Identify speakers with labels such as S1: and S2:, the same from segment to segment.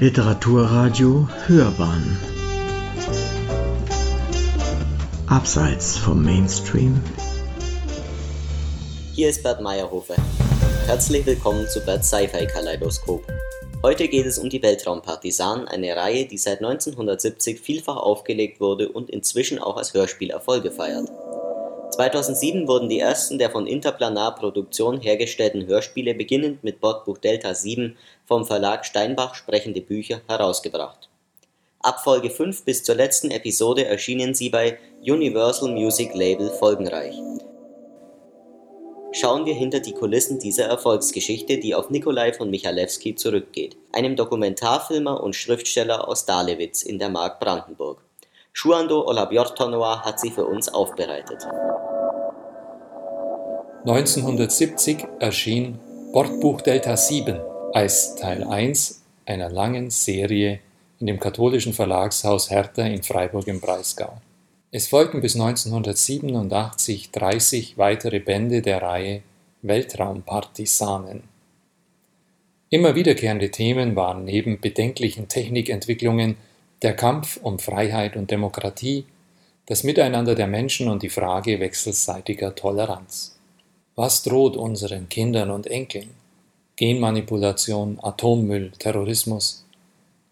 S1: Literaturradio Hörbahn Abseits vom Mainstream
S2: Hier ist Bert Meyerhofer. Herzlich willkommen zu Bert's Sci-Fi Kaleidoskop. Heute geht es um die Weltraumpartisanen, eine Reihe, die seit 1970 vielfach aufgelegt wurde und inzwischen auch als Hörspiel Erfolge feiert. 2007 wurden die ersten der von Interplanar Produktion hergestellten Hörspiele beginnend mit Bordbuch Delta 7 vom Verlag Steinbach Sprechende Bücher herausgebracht. Ab Folge 5 bis zur letzten Episode erschienen sie bei Universal Music Label folgenreich. Schauen wir hinter die Kulissen dieser Erfolgsgeschichte, die auf Nikolai von Michalewski zurückgeht, einem Dokumentarfilmer und Schriftsteller aus Dahlewitz in der Mark Brandenburg. Shuando Olabjortonoa hat sie für uns aufbereitet.
S3: 1970 erschien Bordbuch Delta 7 als Teil 1 einer langen Serie in dem katholischen Verlagshaus Hertha in Freiburg im Breisgau. Es folgten bis 1987 30 weitere Bände der Reihe Weltraumpartisanen. Immer wiederkehrende Themen waren neben bedenklichen Technikentwicklungen der Kampf um Freiheit und Demokratie, das Miteinander der Menschen und die Frage wechselseitiger Toleranz. Was droht unseren Kindern und Enkeln? Genmanipulation, Atommüll, Terrorismus.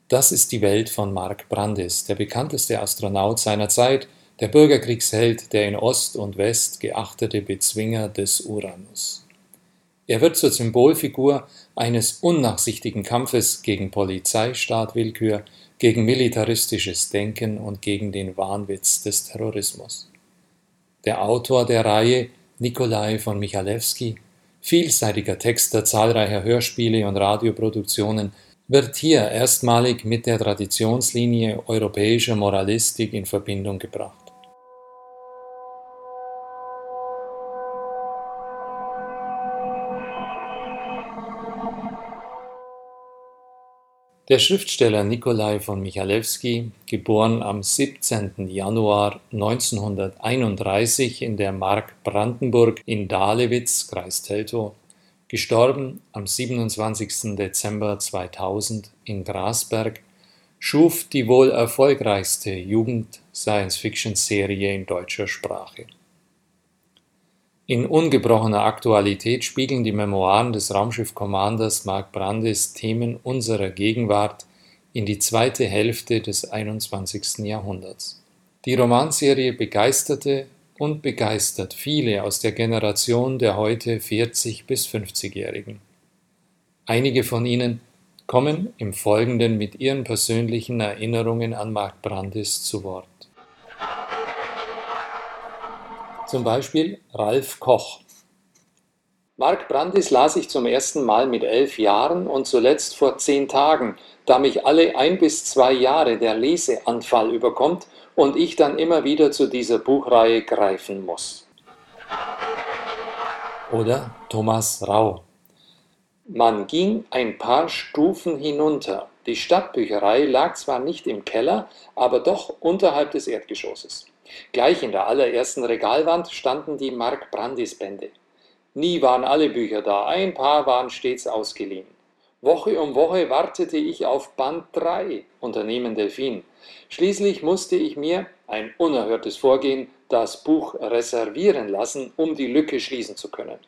S3: Das ist die Welt von Mark Brandis, der bekannteste Astronaut seiner Zeit, der Bürgerkriegsheld, der in Ost und West geachtete Bezwinger des Uranus. Er wird zur Symbolfigur eines unnachsichtigen Kampfes gegen Polizeistaatwillkür, gegen militaristisches Denken und gegen den Wahnwitz des Terrorismus. Der Autor der Reihe Nikolai von Michalewski, vielseitiger Texter zahlreicher Hörspiele und Radioproduktionen, wird hier erstmalig mit der Traditionslinie europäischer Moralistik in Verbindung gebracht. Der Schriftsteller Nikolai von Michalewski, geboren am 17. Januar 1931 in der Mark Brandenburg in Dahlewitz, Kreis Teltow, gestorben am 27. Dezember 2000 in Grasberg, schuf die wohl erfolgreichste Jugend-Science-Fiction-Serie in deutscher Sprache. In ungebrochener Aktualität spiegeln die Memoiren des Raumschiff-Commanders Mark Brandis Themen unserer Gegenwart in die zweite Hälfte des 21. Jahrhunderts. Die Romanserie begeisterte und begeistert viele aus der Generation der heute 40 bis 50-Jährigen. Einige von ihnen kommen im Folgenden mit ihren persönlichen Erinnerungen an Mark Brandis zu Wort. Zum Beispiel Ralf Koch. Mark Brandis las ich zum ersten Mal mit elf Jahren und zuletzt vor zehn Tagen, da mich alle ein bis zwei Jahre der Leseanfall überkommt und ich dann immer wieder zu dieser Buchreihe greifen muss. Oder Thomas Rau. Man ging ein paar Stufen hinunter. Die Stadtbücherei lag zwar nicht im Keller, aber doch unterhalb des Erdgeschosses. Gleich in der allerersten Regalwand standen die Mark-Brandis-Bände. Nie waren alle Bücher da, ein paar waren stets ausgeliehen. Woche um Woche wartete ich auf Band 3, Unternehmen Delfin. Schließlich musste ich mir, ein unerhörtes Vorgehen, das Buch reservieren lassen, um die Lücke schließen zu können.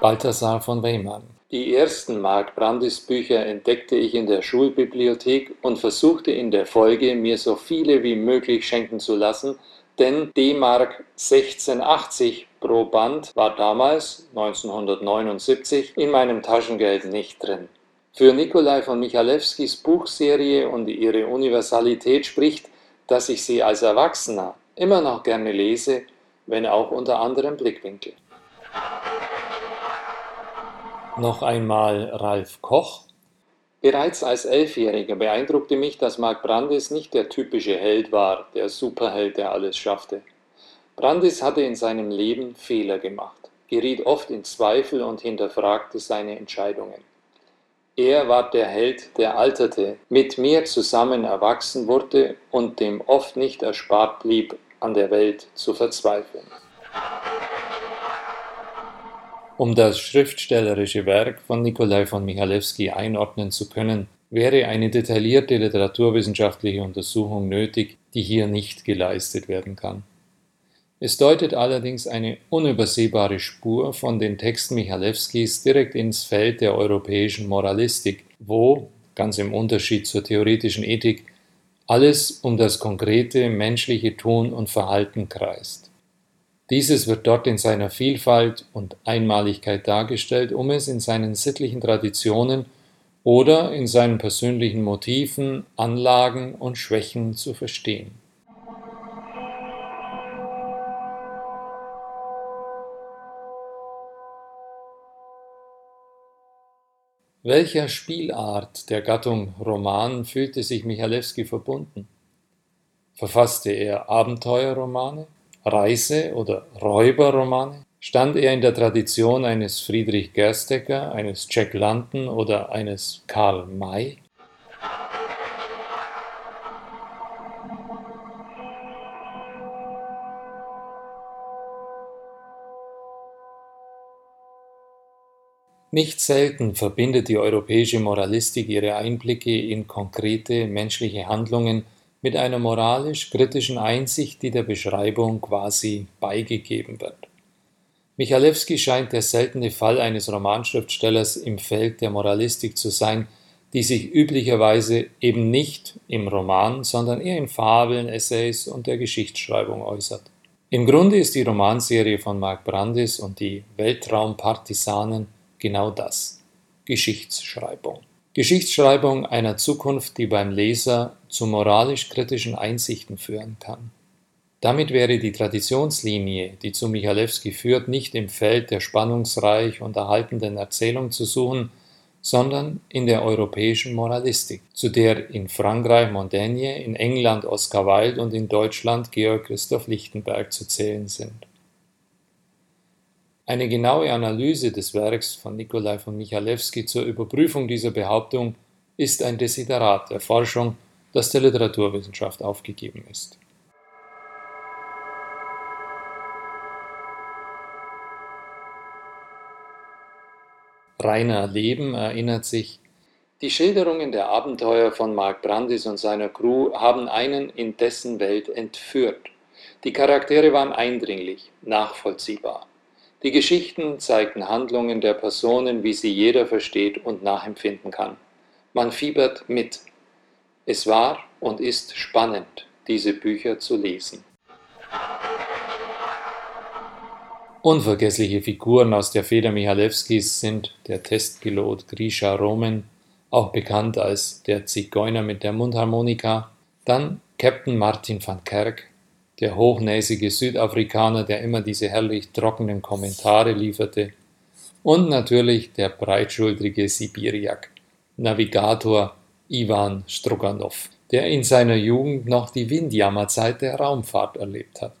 S3: Balthasar von Weymann die ersten Mark Brandis Bücher entdeckte ich in der Schulbibliothek und versuchte in der Folge, mir so viele wie möglich schenken zu lassen, denn D-Mark 1680 pro Band war damals, 1979, in meinem Taschengeld nicht drin. Für Nikolai von Michalewskis Buchserie und ihre Universalität spricht, dass ich sie als Erwachsener immer noch gerne lese, wenn auch unter anderem Blickwinkel. Noch einmal Ralf Koch. Bereits als Elfjähriger beeindruckte mich, dass Mark Brandis nicht der typische Held war, der Superheld, der alles schaffte. Brandis hatte in seinem Leben Fehler gemacht, geriet oft in Zweifel und hinterfragte seine Entscheidungen. Er war der Held, der alterte, mit mir zusammen erwachsen wurde und dem oft nicht erspart blieb, an der Welt zu verzweifeln. Um das schriftstellerische Werk von Nikolai von Michalewski einordnen zu können, wäre eine detaillierte literaturwissenschaftliche Untersuchung nötig, die hier nicht geleistet werden kann. Es deutet allerdings eine unübersehbare Spur von den Texten Michalewskis direkt ins Feld der europäischen Moralistik, wo, ganz im Unterschied zur theoretischen Ethik, alles um das konkrete menschliche Tun und Verhalten kreist. Dieses wird dort in seiner Vielfalt und Einmaligkeit dargestellt, um es in seinen sittlichen Traditionen oder in seinen persönlichen Motiven, Anlagen und Schwächen zu verstehen. Welcher Spielart der Gattung Roman fühlte sich Michalewski verbunden? Verfasste er Abenteuerromane, Reise- oder Räuberromane? Stand er in der Tradition eines Friedrich Gerstecker, eines Jack London oder eines Karl May? Nicht selten verbindet die europäische Moralistik ihre Einblicke in konkrete menschliche Handlungen mit einer moralisch-kritischen Einsicht, die der Beschreibung quasi beigegeben wird. Michalewski scheint der seltene Fall eines Romanschriftstellers im Feld der Moralistik zu sein, die sich üblicherweise eben nicht im Roman, sondern eher in Fabeln, Essays und der Geschichtsschreibung äußert. Im Grunde ist die Romanserie von Mark Brandis und die Weltraumpartisanen genau das Geschichtsschreibung. Geschichtsschreibung einer Zukunft, die beim Leser zu moralisch-kritischen Einsichten führen kann. Damit wäre die Traditionslinie, die zu Michalewski führt, nicht im Feld der spannungsreich unterhaltenden Erzählung zu suchen, sondern in der europäischen Moralistik, zu der in Frankreich Montaigne, in England Oscar Wilde und in Deutschland Georg Christoph Lichtenberg zu zählen sind. Eine genaue Analyse des Werks von Nikolai von Michalewski zur Überprüfung dieser Behauptung ist ein Desiderat der Forschung, das der Literaturwissenschaft aufgegeben ist. Rainer Leben erinnert sich, die Schilderungen der Abenteuer von Mark Brandis und seiner Crew haben einen in dessen Welt entführt. Die Charaktere waren eindringlich, nachvollziehbar. Die Geschichten zeigten Handlungen der Personen, wie sie jeder versteht und nachempfinden kann. Man fiebert mit. Es war und ist spannend, diese Bücher zu lesen. Unvergessliche Figuren aus der Feder Michalewskis sind der Testpilot Grisha Roman, auch bekannt als der Zigeuner mit der Mundharmonika, dann Captain Martin van Kerk, der hochnäsige Südafrikaner, der immer diese herrlich trockenen Kommentare lieferte, und natürlich der breitschultrige Sibiriak, Navigator Ivan Stroganow, der in seiner Jugend noch die Windjammerzeit der Raumfahrt erlebt hat.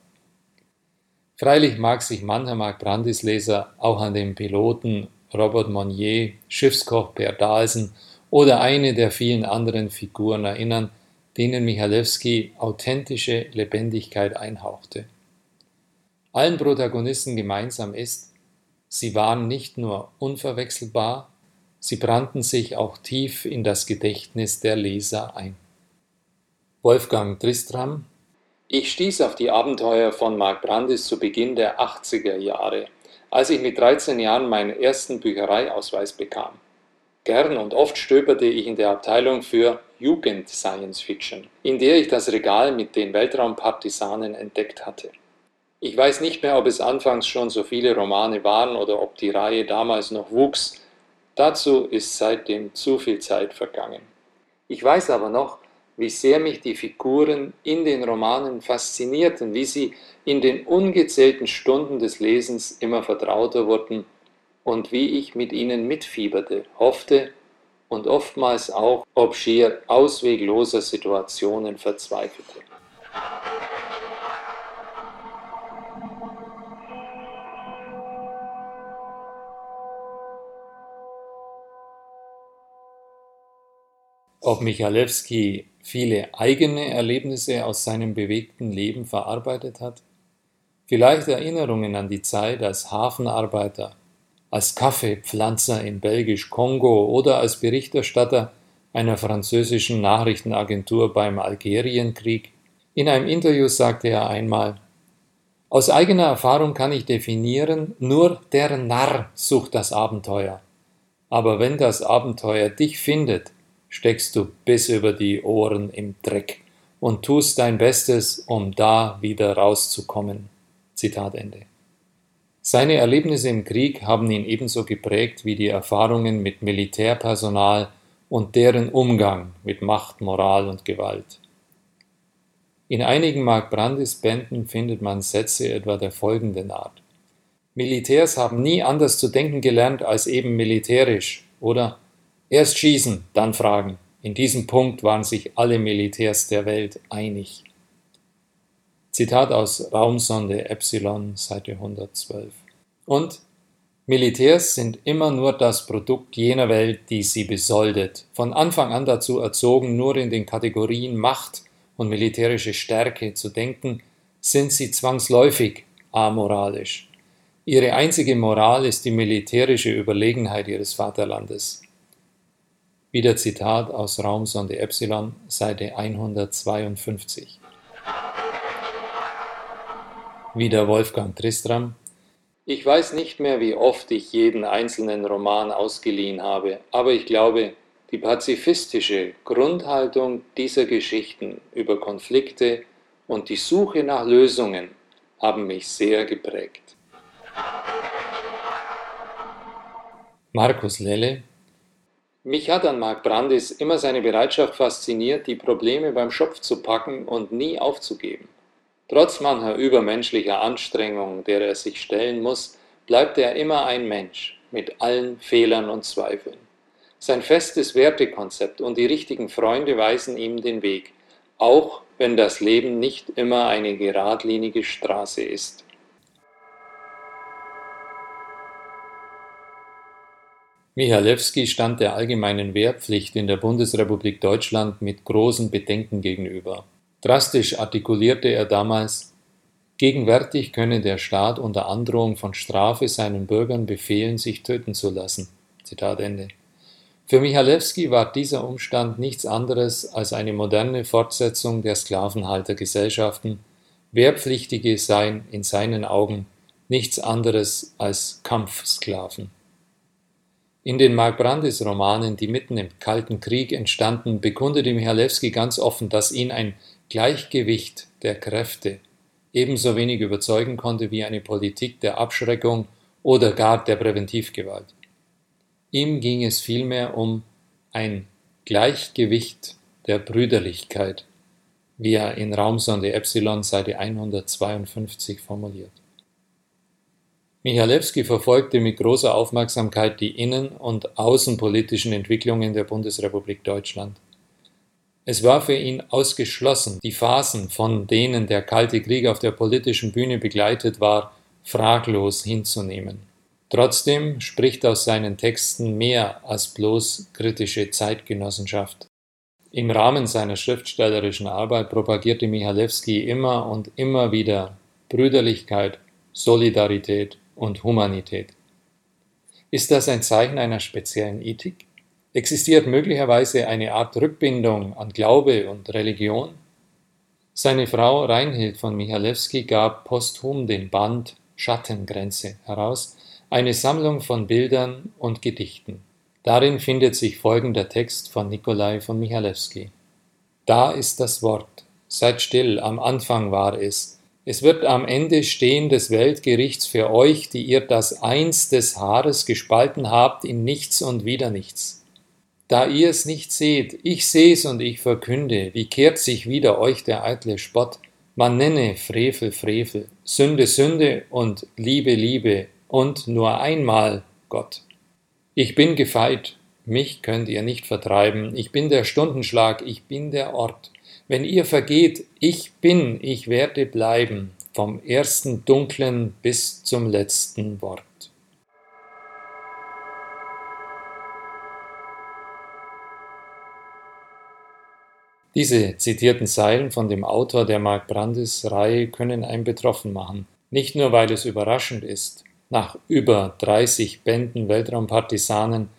S3: Freilich mag sich mancher Mark Brandis Leser auch an den Piloten Robert Monnier, Schiffskoch Per Dahlsen oder eine der vielen anderen Figuren erinnern, denen Michalewski authentische Lebendigkeit einhauchte. Allen Protagonisten gemeinsam ist, sie waren nicht nur unverwechselbar, sie brannten sich auch tief in das Gedächtnis der Leser ein. Wolfgang Tristram Ich stieß auf die Abenteuer von Mark Brandis zu Beginn der 80er Jahre, als ich mit 13 Jahren meinen ersten Büchereiausweis bekam. Gern und oft stöberte ich in der Abteilung für Jugend-Science-Fiction, in der ich das Regal mit den Weltraumpartisanen entdeckt hatte. Ich weiß nicht mehr, ob es anfangs schon so viele Romane waren oder ob die Reihe damals noch wuchs. Dazu ist seitdem zu viel Zeit vergangen. Ich weiß aber noch, wie sehr mich die Figuren in den Romanen faszinierten, wie sie in den ungezählten Stunden des Lesens immer vertrauter wurden und wie ich mit ihnen mitfieberte, hoffte und oftmals auch ob schier auswegloser Situationen verzweifelte. Ob Michalewski viele eigene Erlebnisse aus seinem bewegten Leben verarbeitet hat? Vielleicht Erinnerungen an die Zeit als Hafenarbeiter als Kaffeepflanzer in Belgisch-Kongo oder als Berichterstatter einer französischen Nachrichtenagentur beim Algerienkrieg. In einem Interview sagte er einmal, aus eigener Erfahrung kann ich definieren, nur der Narr sucht das Abenteuer. Aber wenn das Abenteuer dich findet, steckst du bis über die Ohren im Dreck und tust dein Bestes, um da wieder rauszukommen. Zitat Ende. Seine Erlebnisse im Krieg haben ihn ebenso geprägt wie die Erfahrungen mit Militärpersonal und deren Umgang mit Macht, Moral und Gewalt. In einigen Mark Brandis Bänden findet man Sätze etwa der folgenden Art. Militärs haben nie anders zu denken gelernt als eben militärisch oder erst schießen, dann fragen. In diesem Punkt waren sich alle Militärs der Welt einig. Zitat aus Raumsonde Epsilon, Seite 112. Und Militärs sind immer nur das Produkt jener Welt, die sie besoldet, von Anfang an dazu erzogen, nur in den Kategorien Macht und militärische Stärke zu denken, sind sie zwangsläufig amoralisch. Ihre einzige Moral ist die militärische Überlegenheit ihres Vaterlandes. Wieder Zitat aus Raumsonde Epsilon, Seite 152. Wieder Wolfgang Tristram. Ich weiß nicht mehr, wie oft ich jeden einzelnen Roman ausgeliehen habe, aber ich glaube, die pazifistische Grundhaltung dieser Geschichten über Konflikte und die Suche nach Lösungen haben mich sehr geprägt. Markus Lelle mich hat an Mark Brandis immer seine Bereitschaft fasziniert, die Probleme beim Schopf zu packen und nie aufzugeben. Trotz mancher übermenschlicher Anstrengungen, der er sich stellen muss, bleibt er immer ein Mensch mit allen Fehlern und Zweifeln. Sein festes Wertekonzept und die richtigen Freunde weisen ihm den Weg, auch wenn das Leben nicht immer eine geradlinige Straße ist. Michalewski stand der allgemeinen Wehrpflicht in der Bundesrepublik Deutschland mit großen Bedenken gegenüber. Drastisch artikulierte er damals, gegenwärtig könne der Staat unter Androhung von Strafe seinen Bürgern befehlen, sich töten zu lassen. Zitat Ende. Für Michalewski war dieser Umstand nichts anderes als eine moderne Fortsetzung der Sklavenhaltergesellschaften. Wehrpflichtige seien in seinen Augen nichts anderes als Kampfsklaven. In den Mark Brandis Romanen, die mitten im Kalten Krieg entstanden, bekundete Michalewski ganz offen, dass ihn ein Gleichgewicht der Kräfte ebenso wenig überzeugen konnte wie eine Politik der Abschreckung oder gar der Präventivgewalt. Ihm ging es vielmehr um ein Gleichgewicht der Brüderlichkeit, wie er in Raumsonde Epsilon Seite 152 formuliert. Michalewski verfolgte mit großer Aufmerksamkeit die innen- und außenpolitischen Entwicklungen der Bundesrepublik Deutschland. Es war für ihn ausgeschlossen, die Phasen, von denen der Kalte Krieg auf der politischen Bühne begleitet war, fraglos hinzunehmen. Trotzdem spricht aus seinen Texten mehr als bloß kritische Zeitgenossenschaft. Im Rahmen seiner schriftstellerischen Arbeit propagierte Michalewski immer und immer wieder Brüderlichkeit, Solidarität und Humanität. Ist das ein Zeichen einer speziellen Ethik? Existiert möglicherweise eine Art Rückbindung an Glaube und Religion? Seine Frau Reinhild von Michalewski gab posthum den Band Schattengrenze heraus, eine Sammlung von Bildern und Gedichten. Darin findet sich folgender Text von Nikolai von Michalewski. Da ist das Wort. Seid still, am Anfang war es, es wird am Ende stehen des Weltgerichts für euch, die ihr das Eins des Haares gespalten habt in nichts und wieder nichts. Da ihr es nicht seht, ich seh's und ich verkünde, wie kehrt sich wieder euch der eitle Spott, man nenne Frevel Frevel, Sünde Sünde und Liebe Liebe und nur einmal Gott. Ich bin gefeit, mich könnt ihr nicht vertreiben, ich bin der Stundenschlag, ich bin der Ort. Wenn ihr vergeht, ich bin, ich werde bleiben, vom ersten dunklen bis zum letzten Wort. Diese zitierten Zeilen von dem Autor der Mark Brandis Reihe können einen betroffen machen, nicht nur weil es überraschend ist, nach über 30 Bänden Weltraumpartisanen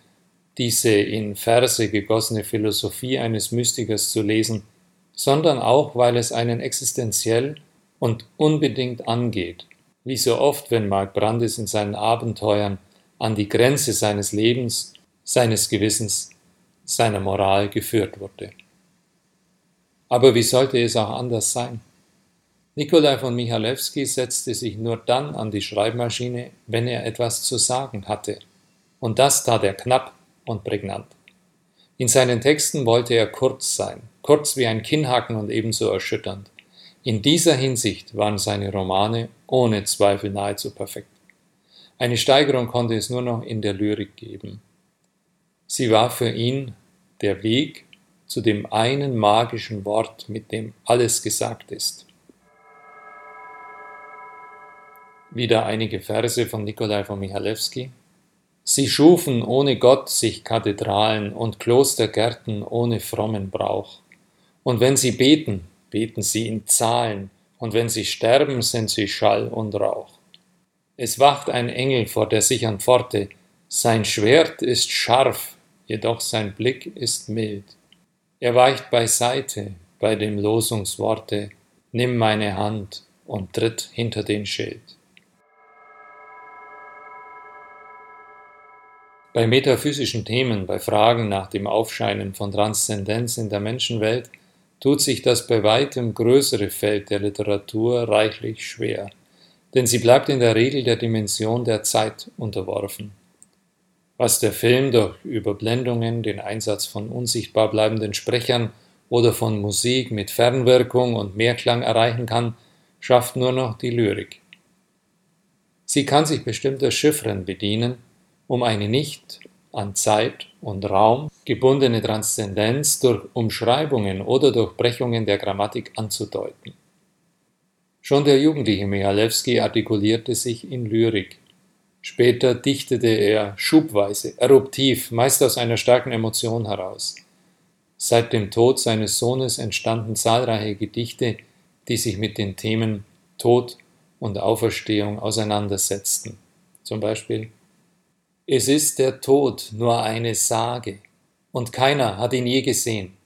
S3: diese in Verse gegossene Philosophie eines Mystikers zu lesen, sondern auch, weil es einen existenziell und unbedingt angeht, wie so oft, wenn Mark Brandis in seinen Abenteuern an die Grenze seines Lebens, seines Gewissens, seiner Moral geführt wurde. Aber wie sollte es auch anders sein? Nikolai von Michalewski setzte sich nur dann an die Schreibmaschine, wenn er etwas zu sagen hatte. Und das tat er knapp und prägnant. In seinen Texten wollte er kurz sein, kurz wie ein Kinnhaken und ebenso erschütternd. In dieser Hinsicht waren seine Romane ohne Zweifel nahezu perfekt. Eine Steigerung konnte es nur noch in der Lyrik geben. Sie war für ihn der Weg zu dem einen magischen Wort, mit dem alles gesagt ist. Wieder einige Verse von Nikolai von Michalewski. Sie schufen ohne Gott sich Kathedralen und Klostergärten ohne frommen Brauch. Und wenn sie beten, beten sie in Zahlen, und wenn sie sterben, sind sie Schall und Rauch. Es wacht ein Engel vor der sichern Pforte, sein Schwert ist scharf, jedoch sein Blick ist mild. Er weicht beiseite bei dem Losungsworte, nimm meine Hand und tritt hinter den Schild. Bei metaphysischen Themen, bei Fragen nach dem Aufscheinen von Transzendenz in der Menschenwelt, tut sich das bei weitem größere Feld der Literatur reichlich schwer, denn sie bleibt in der Regel der Dimension der Zeit unterworfen. Was der Film durch Überblendungen, den Einsatz von unsichtbar bleibenden Sprechern oder von Musik mit Fernwirkung und Mehrklang erreichen kann, schafft nur noch die Lyrik. Sie kann sich bestimmter Chiffren bedienen, um eine nicht an Zeit und Raum gebundene Transzendenz durch Umschreibungen oder Durchbrechungen der Grammatik anzudeuten. Schon der jugendliche Michalewski artikulierte sich in Lyrik. Später dichtete er schubweise, eruptiv, meist aus einer starken Emotion heraus. Seit dem Tod seines Sohnes entstanden zahlreiche Gedichte, die sich mit den Themen Tod und Auferstehung auseinandersetzten. Zum Beispiel es ist der Tod nur eine Sage, und keiner hat ihn je gesehen.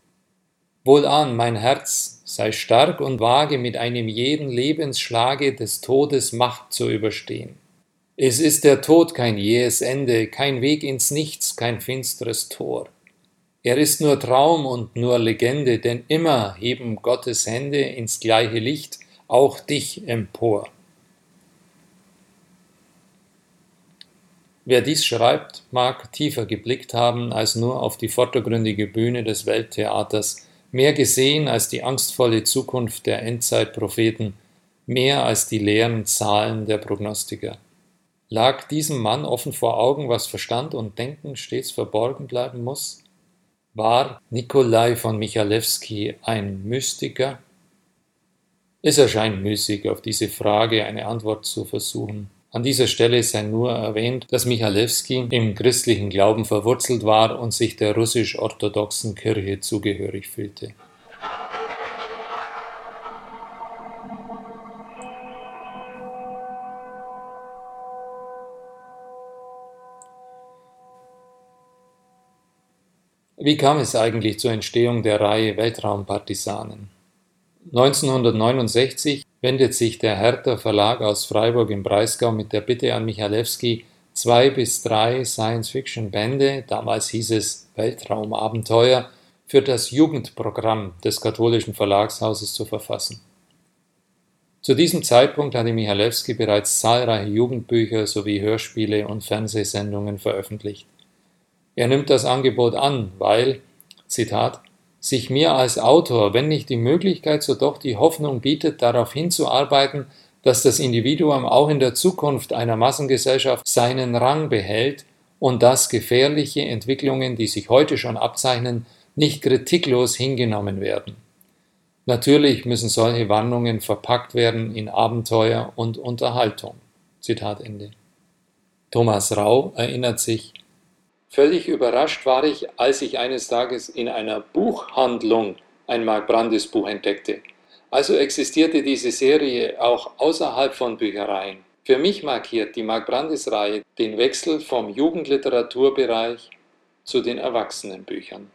S3: Wohlan, mein Herz, sei stark und wage mit einem jeden Lebensschlage des Todes Macht zu überstehen. Es ist der Tod kein jähes Ende, kein Weg ins Nichts, kein finstres Tor. Er ist nur Traum und nur Legende, denn immer heben Gottes Hände ins gleiche Licht auch dich empor. Wer dies schreibt, mag tiefer geblickt haben als nur auf die vordergründige Bühne des Welttheaters, mehr gesehen als die angstvolle Zukunft der Endzeitpropheten, mehr als die leeren Zahlen der Prognostiker. Lag diesem Mann offen vor Augen, was Verstand und Denken stets verborgen bleiben muss? War Nikolai von Michalewski ein Mystiker? Es erscheint müßig, auf diese Frage eine Antwort zu versuchen. An dieser Stelle sei nur erwähnt, dass Michalewski im christlichen Glauben verwurzelt war und sich der russisch-orthodoxen Kirche zugehörig fühlte. Wie kam es eigentlich zur Entstehung der Reihe Weltraumpartisanen? 1969 wendet sich der Hertha Verlag aus Freiburg im Breisgau mit der Bitte an Michalewski, zwei bis drei Science-Fiction-Bände, damals hieß es Weltraumabenteuer, für das Jugendprogramm des katholischen Verlagshauses zu verfassen. Zu diesem Zeitpunkt hatte Michalewski bereits zahlreiche Jugendbücher sowie Hörspiele und Fernsehsendungen veröffentlicht. Er nimmt das Angebot an, weil, Zitat, sich mir als Autor, wenn nicht die Möglichkeit, so doch die Hoffnung bietet, darauf hinzuarbeiten, dass das Individuum auch in der Zukunft einer Massengesellschaft seinen Rang behält und dass gefährliche Entwicklungen, die sich heute schon abzeichnen, nicht kritiklos hingenommen werden. Natürlich müssen solche Warnungen verpackt werden in Abenteuer und Unterhaltung. Zitat Ende. Thomas Rau erinnert sich, Völlig überrascht war ich, als ich eines Tages in einer Buchhandlung ein Mark Brandis Buch entdeckte. Also existierte diese Serie auch außerhalb von Büchereien. Für mich markiert die Mark Brandis-Reihe den Wechsel vom Jugendliteraturbereich zu den Erwachsenenbüchern.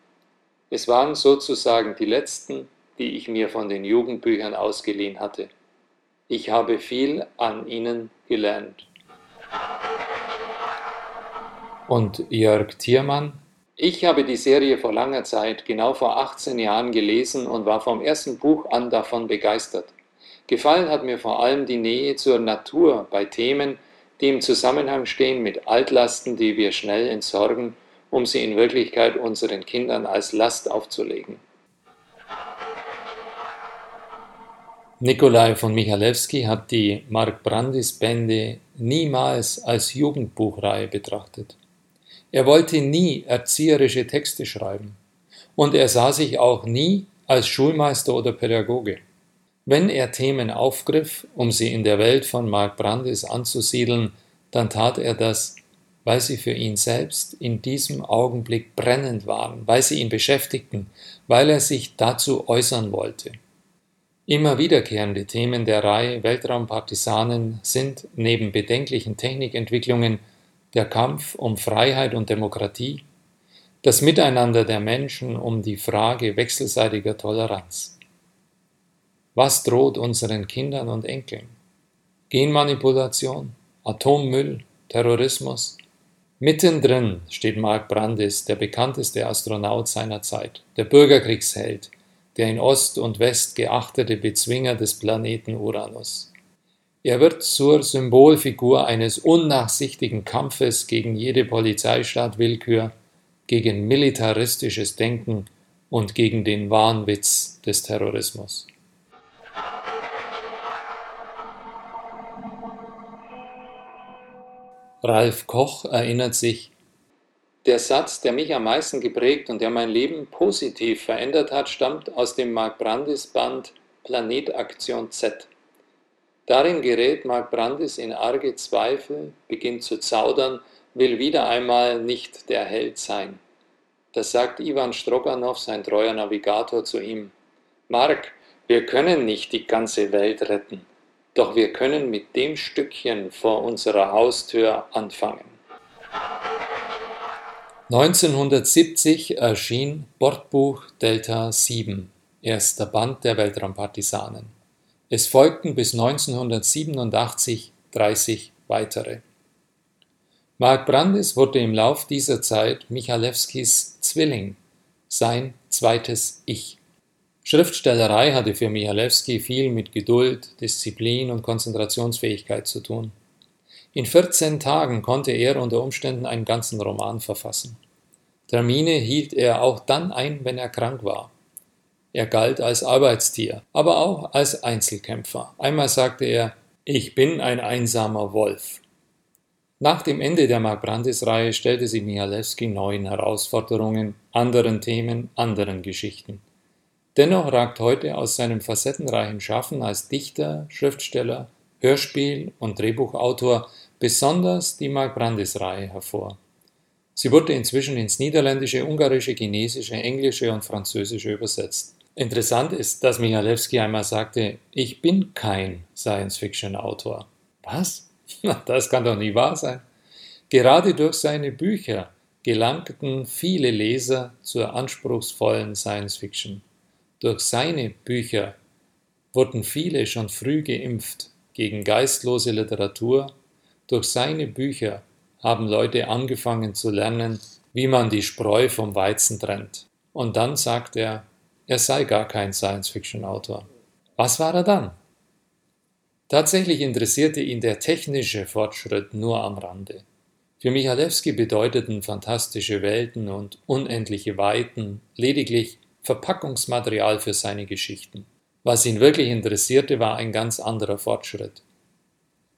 S3: Es waren sozusagen die letzten, die ich mir von den Jugendbüchern ausgeliehen hatte. Ich habe viel an ihnen gelernt. Und Jörg Thiermann? Ich habe die Serie vor langer Zeit, genau vor 18 Jahren, gelesen und war vom ersten Buch an davon begeistert. Gefallen hat mir vor allem die Nähe zur Natur bei Themen, die im Zusammenhang stehen mit Altlasten, die wir schnell entsorgen, um sie in Wirklichkeit unseren Kindern als Last aufzulegen. Nikolai von Michalewski hat die Mark Brandis Bände niemals als Jugendbuchreihe betrachtet. Er wollte nie erzieherische Texte schreiben und er sah sich auch nie als Schulmeister oder Pädagoge. Wenn er Themen aufgriff, um sie in der Welt von Mark Brandis anzusiedeln, dann tat er das, weil sie für ihn selbst in diesem Augenblick brennend waren, weil sie ihn beschäftigten, weil er sich dazu äußern wollte. Immer wiederkehrende Themen der Reihe Weltraumpartisanen sind neben bedenklichen Technikentwicklungen der Kampf um Freiheit und Demokratie, das Miteinander der Menschen um die Frage wechselseitiger Toleranz. Was droht unseren Kindern und Enkeln? Genmanipulation, Atommüll, Terrorismus? Mittendrin steht Mark Brandis, der bekannteste Astronaut seiner Zeit, der Bürgerkriegsheld, der in Ost und West geachtete Bezwinger des Planeten Uranus. Er wird zur Symbolfigur eines unnachsichtigen Kampfes gegen jede Polizeistaatwillkür, gegen militaristisches Denken und gegen den Wahnwitz des Terrorismus. Ralf Koch erinnert sich, der Satz, der mich am meisten geprägt und der mein Leben positiv verändert hat, stammt aus dem Mark Brandis Band Planetaktion Z. Darin gerät Mark Brandis in arge Zweifel, beginnt zu zaudern, will wieder einmal nicht der Held sein. Das sagt Ivan Stroganow, sein treuer Navigator, zu ihm. Mark, wir können nicht die ganze Welt retten. Doch wir können mit dem Stückchen vor unserer Haustür anfangen. 1970 erschien Bordbuch Delta 7, erster Band der Weltraumpartisanen. Es folgten bis 1987 30 weitere. Mark Brandis wurde im Lauf dieser Zeit Michalewskis Zwilling, sein zweites Ich. Schriftstellerei hatte für Michalewski viel mit Geduld, Disziplin und Konzentrationsfähigkeit zu tun. In 14 Tagen konnte er unter Umständen einen ganzen Roman verfassen. Termine hielt er auch dann ein, wenn er krank war. Er galt als Arbeitstier, aber auch als Einzelkämpfer. Einmal sagte er, ich bin ein einsamer Wolf. Nach dem Ende der Mark Brandis-Reihe stellte sich Michalewski neuen Herausforderungen, anderen Themen, anderen Geschichten. Dennoch ragt heute aus seinem facettenreichen Schaffen als Dichter, Schriftsteller, Hörspiel- und Drehbuchautor besonders die Mark Brandis-Reihe hervor. Sie wurde inzwischen ins Niederländische, Ungarische, Chinesische, Englische und Französische übersetzt. Interessant ist, dass Michalewski einmal sagte, ich bin kein Science-Fiction-Autor. Was? Das kann doch nie wahr sein. Gerade durch seine Bücher gelangten viele Leser zur anspruchsvollen Science-Fiction. Durch seine Bücher wurden viele schon früh geimpft gegen geistlose Literatur. Durch seine Bücher haben Leute angefangen zu lernen, wie man die Spreu vom Weizen trennt. Und dann sagt er, er sei gar kein Science-Fiction-Autor. Was war er dann? Tatsächlich interessierte ihn der technische Fortschritt nur am Rande. Für Michalewski bedeuteten fantastische Welten und unendliche Weiten lediglich Verpackungsmaterial für seine Geschichten. Was ihn wirklich interessierte, war ein ganz anderer Fortschritt.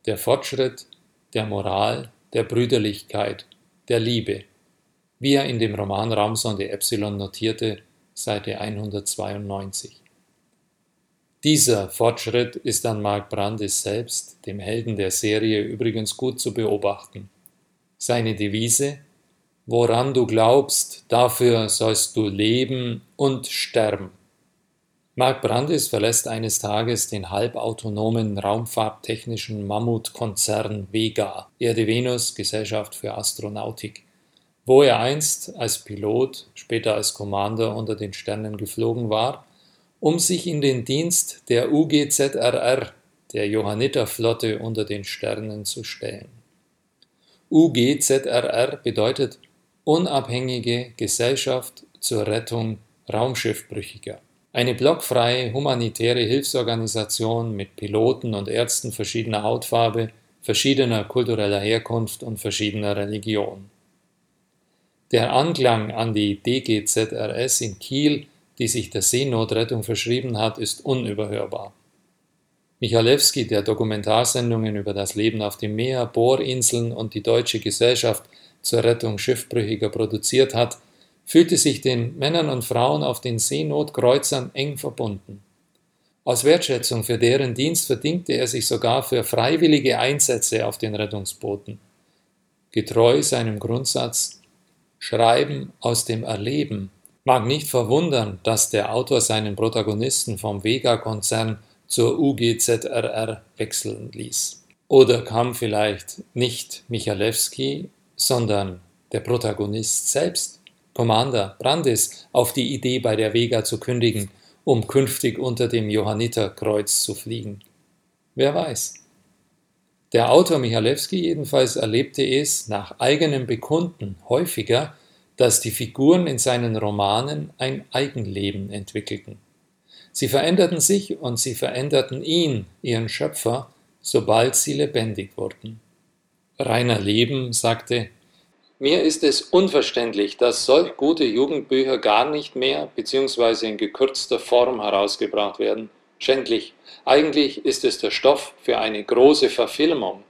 S3: Der Fortschritt der Moral, der Brüderlichkeit, der Liebe, wie er in dem Roman Raumsonde Epsilon notierte, Seite 192. Dieser Fortschritt ist an Mark Brandis selbst, dem Helden der Serie, übrigens gut zu beobachten. Seine Devise Woran du glaubst, dafür sollst du leben und sterben. Mark Brandis verlässt eines Tages den halbautonomen raumfahrttechnischen Mammutkonzern Vega, Erde Venus Gesellschaft für Astronautik, wo er einst als Pilot, später als Commander unter den Sternen geflogen war, um sich in den Dienst der UGZRR, der Johanniterflotte unter den Sternen, zu stellen. UGZRR bedeutet Unabhängige Gesellschaft zur Rettung Raumschiffbrüchiger. Eine blockfreie humanitäre Hilfsorganisation mit Piloten und Ärzten verschiedener Hautfarbe, verschiedener kultureller Herkunft und verschiedener Religion. Der Anklang an die DGZRS in Kiel, die sich der Seenotrettung verschrieben hat, ist unüberhörbar. Michalewski, der Dokumentarsendungen über das Leben auf dem Meer, Bohrinseln und die Deutsche Gesellschaft zur Rettung Schiffbrüchiger produziert hat, fühlte sich den Männern und Frauen auf den Seenotkreuzern eng verbunden. Aus Wertschätzung für deren Dienst verdingte er sich sogar für freiwillige Einsätze auf den Rettungsbooten. Getreu seinem Grundsatz Schreiben aus dem Erleben mag nicht verwundern, dass der Autor seinen Protagonisten vom Vega-Konzern zur UGZRR wechseln ließ. Oder kam vielleicht nicht Michalewski, sondern der Protagonist selbst? Commander Brandis auf die Idee, bei der Vega zu kündigen, um künftig unter dem Johanniterkreuz zu fliegen. Wer weiß. Der Autor Michalewski jedenfalls erlebte es nach eigenem Bekunden häufiger, dass die Figuren in seinen Romanen ein Eigenleben entwickelten. Sie veränderten sich und sie veränderten ihn, ihren Schöpfer, sobald sie lebendig wurden. Rainer Leben sagte, mir ist es unverständlich, dass solch gute Jugendbücher gar nicht mehr bzw. in gekürzter Form herausgebracht werden. Schändlich. Eigentlich ist es der Stoff für eine große Verfilmung.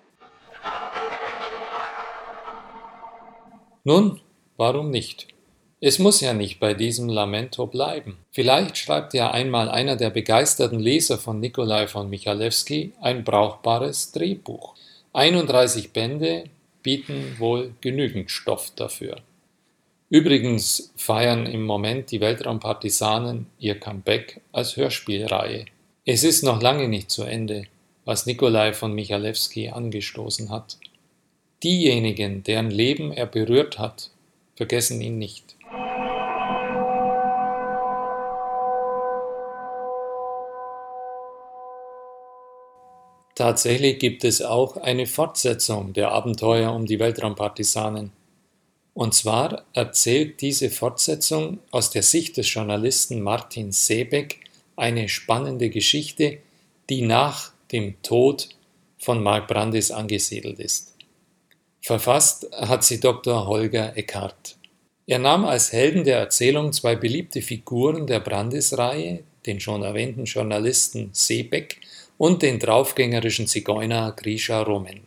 S3: Nun, warum nicht? Es muss ja nicht bei diesem Lamento bleiben. Vielleicht schreibt ja einmal einer der begeisterten Leser von Nikolai von Michalewski ein brauchbares Drehbuch. 31 Bände, bieten wohl genügend Stoff dafür. Übrigens feiern im Moment die Weltraumpartisanen ihr Comeback als Hörspielreihe. Es ist noch lange nicht zu Ende, was Nikolai von Michalewski angestoßen hat. Diejenigen, deren Leben er berührt hat, vergessen ihn nicht. Tatsächlich gibt es auch eine Fortsetzung der Abenteuer um die Weltraumpartisanen. Und zwar erzählt diese Fortsetzung aus der Sicht des Journalisten Martin Seebeck eine spannende Geschichte, die nach dem Tod von Mark Brandis angesiedelt ist. Verfasst hat sie Dr. Holger Eckhardt. Er nahm als Helden der Erzählung zwei beliebte Figuren der Brandis-Reihe, den schon erwähnten Journalisten Seebeck und den draufgängerischen Zigeuner Grisha Romen.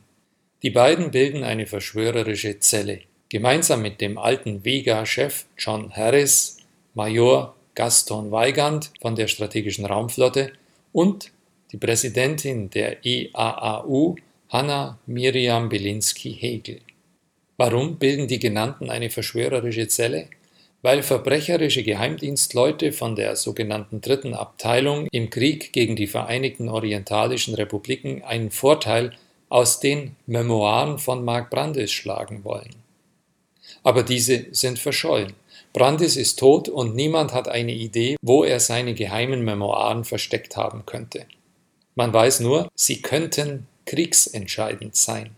S3: Die beiden bilden eine verschwörerische Zelle. Gemeinsam mit dem alten Vega-Chef John Harris, Major Gaston Weigand von der strategischen Raumflotte und die Präsidentin der EAAU, Hanna Miriam Belinsky-Hegel. Warum bilden die genannten eine verschwörerische Zelle? weil verbrecherische Geheimdienstleute von der sogenannten Dritten Abteilung im Krieg gegen die Vereinigten Orientalischen Republiken einen Vorteil aus den Memoiren von Mark Brandis schlagen wollen. Aber diese sind verschollen. Brandis ist tot und niemand hat eine Idee, wo er seine geheimen Memoiren versteckt haben könnte. Man weiß nur, sie könnten kriegsentscheidend sein.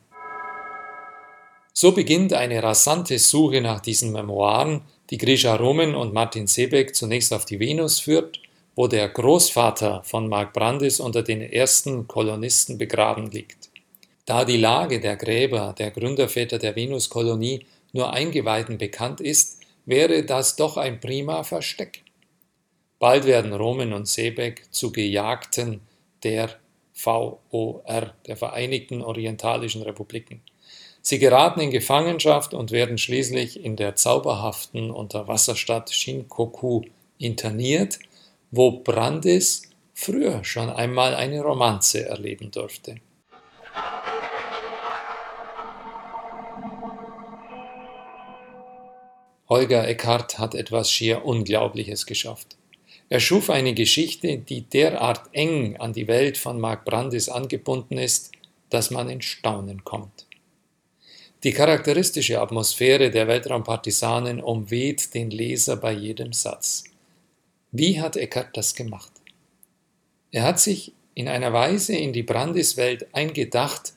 S3: So beginnt eine rasante Suche nach diesen Memoiren, die Grisha Romen und Martin Seebeck zunächst auf die Venus führt, wo der Großvater von Mark Brandis unter den ersten Kolonisten begraben liegt. Da die Lage der Gräber der Gründerväter der Venuskolonie nur Eingeweihten bekannt ist, wäre das doch ein prima Versteck. Bald werden Romen und Seebeck zu Gejagten der VOR, der Vereinigten Orientalischen Republiken. Sie geraten in Gefangenschaft und werden schließlich in der zauberhaften Unterwasserstadt Shinkoku interniert, wo Brandis früher schon einmal eine Romanze erleben durfte. Holger Eckhart hat etwas schier Unglaubliches geschafft. Er schuf eine Geschichte, die derart eng an die Welt von Mark Brandis angebunden ist, dass man in Staunen kommt. Die charakteristische Atmosphäre der Weltraumpartisanen umweht den Leser bei jedem Satz. Wie hat Eckart das gemacht? Er hat sich in einer Weise in die Brandis-Welt eingedacht,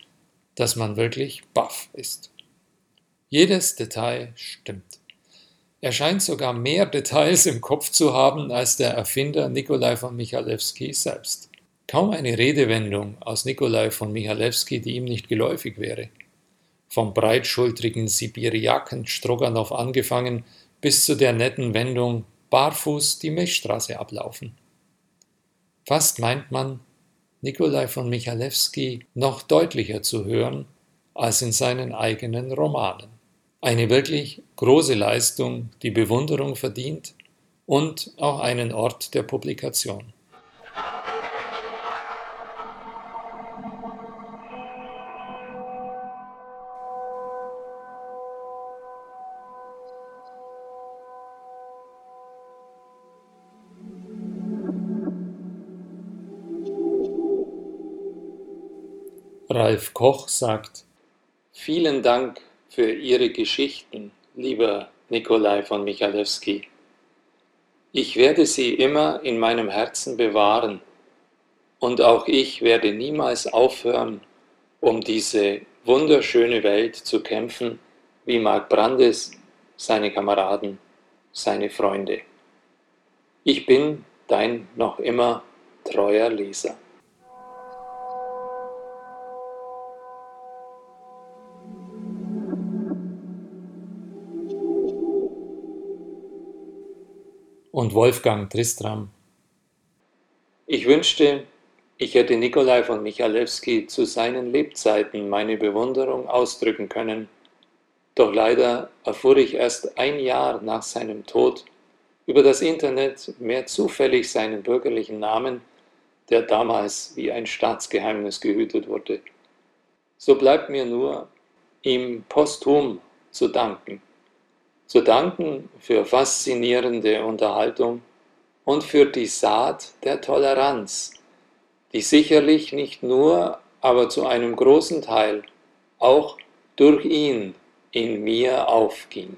S3: dass man wirklich baff ist. Jedes Detail stimmt. Er scheint sogar mehr Details im Kopf zu haben als der Erfinder Nikolai von Michalewski selbst. Kaum eine Redewendung aus Nikolai von Michalewski, die ihm nicht geläufig wäre. Vom breitschultrigen Sibiriaken Stroganow angefangen bis zu der netten Wendung barfuß die Milchstraße ablaufen. Fast meint man, Nikolai von Michalewski noch deutlicher zu hören als in seinen eigenen Romanen. Eine wirklich große Leistung, die Bewunderung verdient und auch einen Ort der Publikation. Ralf Koch sagt, vielen Dank für Ihre Geschichten, lieber Nikolai von Michalewski. Ich werde sie immer in meinem Herzen bewahren und auch ich werde niemals aufhören, um diese wunderschöne Welt zu kämpfen, wie Mark Brandes, seine Kameraden, seine Freunde. Ich bin dein noch immer treuer Leser. Und Wolfgang Tristram. Ich wünschte, ich hätte Nikolai von Michalewski zu seinen Lebzeiten meine Bewunderung ausdrücken können, doch leider erfuhr ich erst ein Jahr nach seinem Tod über das Internet mehr zufällig seinen bürgerlichen Namen, der damals wie ein Staatsgeheimnis gehütet wurde. So bleibt mir nur, ihm posthum zu danken zu danken für faszinierende Unterhaltung und für die Saat der Toleranz, die sicherlich nicht nur, aber zu einem großen Teil auch durch ihn in mir aufging.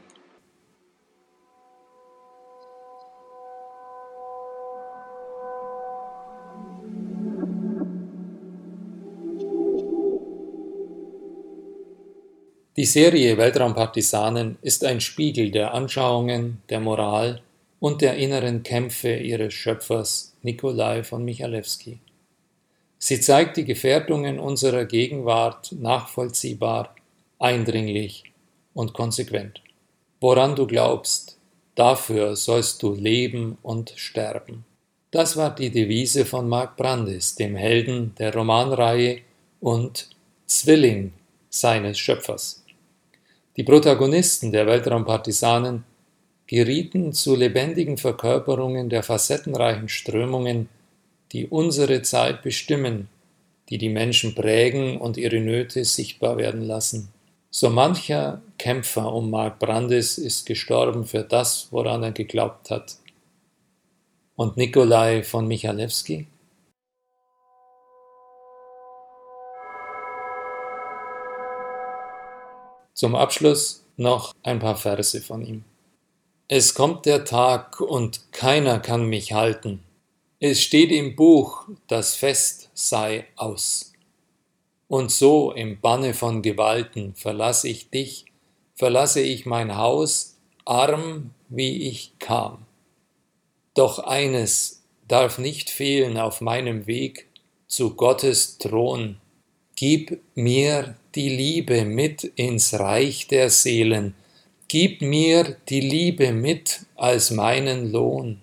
S3: Die Serie Weltraumpartisanen ist ein Spiegel der Anschauungen, der Moral und der inneren Kämpfe ihres Schöpfers Nikolai von Michalewski. Sie zeigt die Gefährdungen unserer Gegenwart nachvollziehbar, eindringlich und konsequent. Woran du glaubst, dafür sollst du leben und sterben. Das war die Devise von Mark Brandis, dem Helden der Romanreihe und Zwilling seines Schöpfers. Die Protagonisten der Weltraumpartisanen gerieten zu lebendigen Verkörperungen der facettenreichen Strömungen, die unsere Zeit bestimmen, die die Menschen prägen und ihre Nöte sichtbar werden lassen. So mancher Kämpfer um Mark Brandis ist gestorben für das, woran er geglaubt hat. Und Nikolai von Michalewski? Zum Abschluss noch ein paar Verse von ihm. Es kommt der Tag und keiner kann mich halten. Es steht im Buch, das Fest sei aus. Und so im Banne von Gewalten verlasse ich dich, verlasse ich mein Haus, arm wie ich kam. Doch eines darf nicht fehlen auf meinem Weg zu Gottes Thron. Gib mir die Liebe mit ins Reich der Seelen. Gib mir die Liebe mit als meinen Lohn.